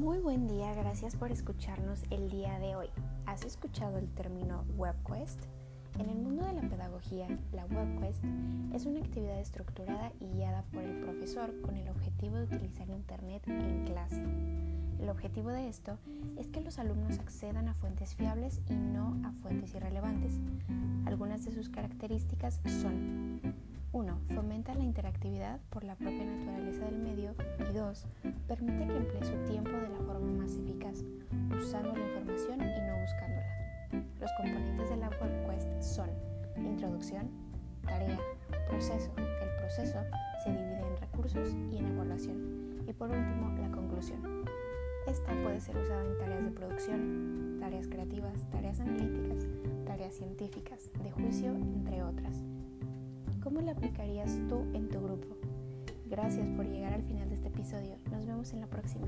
buen día, gracias por escucharnos el día de hoy. ¿Has escuchado el término WebQuest? En el mundo de la pedagogía, la WebQuest es una actividad estructurada y guiada por el profesor con el objetivo de utilizar Internet en clase. El objetivo de esto es que los alumnos accedan a fuentes fiables y no a fuentes irrelevantes. Algunas de sus características son 1. Fomenta la interactividad por la propia naturaleza del medio y 2. Permite que emplee su tiempo usando la información y no buscándola. Los componentes de la WebQuest son introducción, tarea, proceso. El proceso se divide en recursos y en evaluación. Y por último, la conclusión. Esta puede ser usada en tareas de producción, tareas creativas, tareas analíticas, tareas científicas, de juicio, entre otras. ¿Cómo la aplicarías tú en tu grupo? Gracias por llegar al final de este episodio. Nos vemos en la próxima.